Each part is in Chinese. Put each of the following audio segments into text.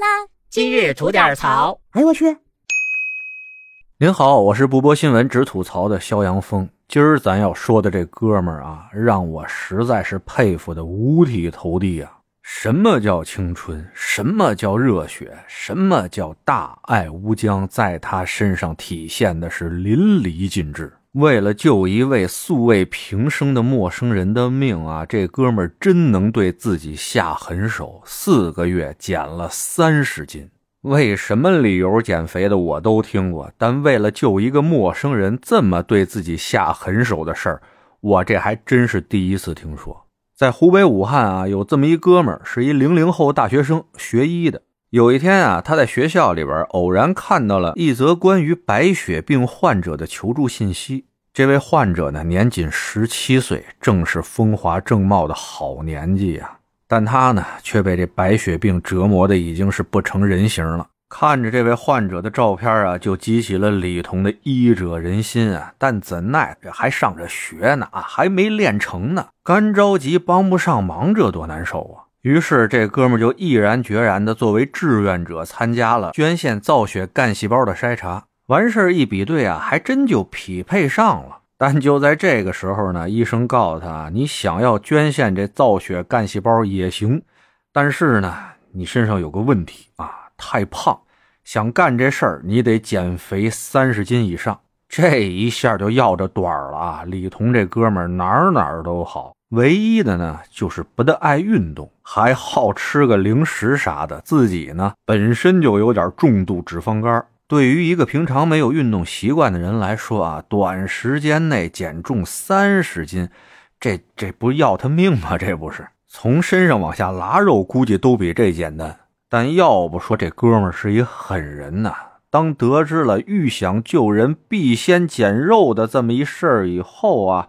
啦！今日吐点槽。哎呦我去！您好，我是不播新闻只吐槽的肖阳峰。今儿咱要说的这哥们儿啊，让我实在是佩服的五体投地啊！什么叫青春？什么叫热血？什么叫大爱无疆？在他身上体现的是淋漓尽致。为了救一位素未平生的陌生人的命啊，这哥们儿真能对自己下狠手。四个月减了三十斤，为什么理由减肥的我都听过，但为了救一个陌生人这么对自己下狠手的事儿，我这还真是第一次听说。在湖北武汉啊，有这么一哥们儿，是一零零后大学生，学医的。有一天啊，他在学校里边偶然看到了一则关于白血病患者的求助信息。这位患者呢，年仅十七岁，正是风华正茂的好年纪啊。但他呢，却被这白血病折磨的已经是不成人形了。看着这位患者的照片啊，就激起了李彤的医者仁心啊。但怎奈这还上着学呢啊，还没练成呢，干着急帮不上忙，这多难受啊！于是，这哥们就毅然决然的作为志愿者参加了捐献造血干细胞的筛查。完事一比对啊，还真就匹配上了。但就在这个时候呢，医生告诉他：“你想要捐献这造血干细胞也行，但是呢，你身上有个问题啊，太胖。想干这事儿，你得减肥三十斤以上。”这一下就要着短了啊！李彤这哥们儿哪儿哪儿都好。唯一的呢，就是不大爱运动，还好吃个零食啥的。自己呢，本身就有点重度脂肪肝。对于一个平常没有运动习惯的人来说啊，短时间内减重三十斤，这这不要他命吗？这不是从身上往下拉肉，估计都比这简单。但要不说这哥们是一狠人呐！当得知了欲想救人必先减肉的这么一事儿以后啊。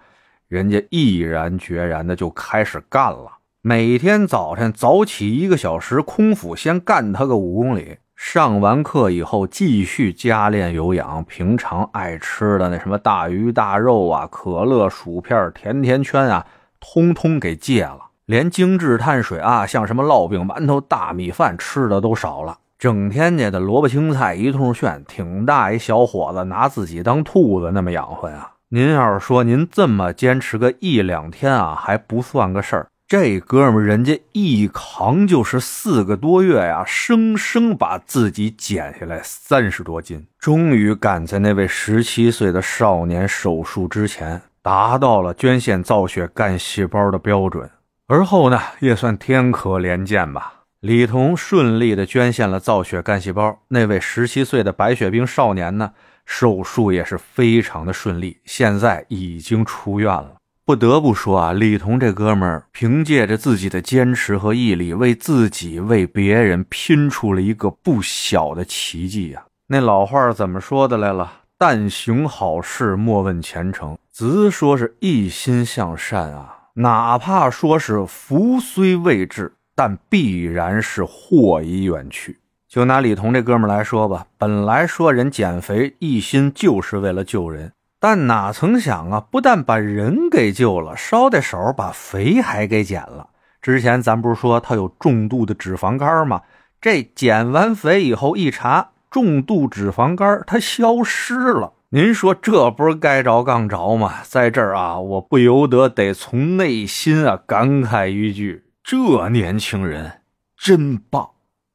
人家毅然决然的就开始干了，每天早晨早起一个小时，空腹先干他个五公里。上完课以后，继续加练有氧。平常爱吃的那什么大鱼大肉啊、可乐、薯片、甜甜圈啊，通通给戒了。连精致碳水啊，像什么烙饼、馒头、大米饭吃的都少了。整天家的萝卜青菜一通炫，挺大一小伙子，拿自己当兔子那么养活呀。您要是说您这么坚持个一两天啊，还不算个事儿。这哥们儿人家一扛就是四个多月呀，生生把自己减下来三十多斤，终于赶在那位十七岁的少年手术之前，达到了捐献造血干细胞的标准。而后呢，也算天可怜见吧。李彤顺利的捐献了造血干细胞，那位十七岁的白血病少年呢？手术也是非常的顺利，现在已经出院了。不得不说啊，李彤这哥们儿凭借着自己的坚持和毅力，为自己为别人拼出了一个不小的奇迹啊！那老话怎么说的来了？但行好事，莫问前程。只说是一心向善啊，哪怕说是福虽未至，但必然是祸已远去。就拿李彤这哥们来说吧，本来说人减肥一心就是为了救人，但哪曾想啊，不但把人给救了，捎带手把肥还给减了。之前咱不是说他有重度的脂肪肝吗？这减完肥以后一查，重度脂肪肝它消失了。您说这不是该着杠着吗？在这儿啊，我不由得得从内心啊感慨一句：这年轻人真棒。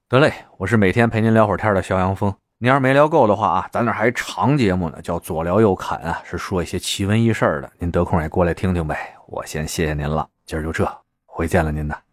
得嘞，我是每天陪您聊会儿天的肖阳峰。您要是没聊够的话啊，咱那还长节目呢，叫左聊右侃啊，是说一些奇闻异事的。您得空也过来听听呗。我先谢谢您了，今儿就这，回见了您呢。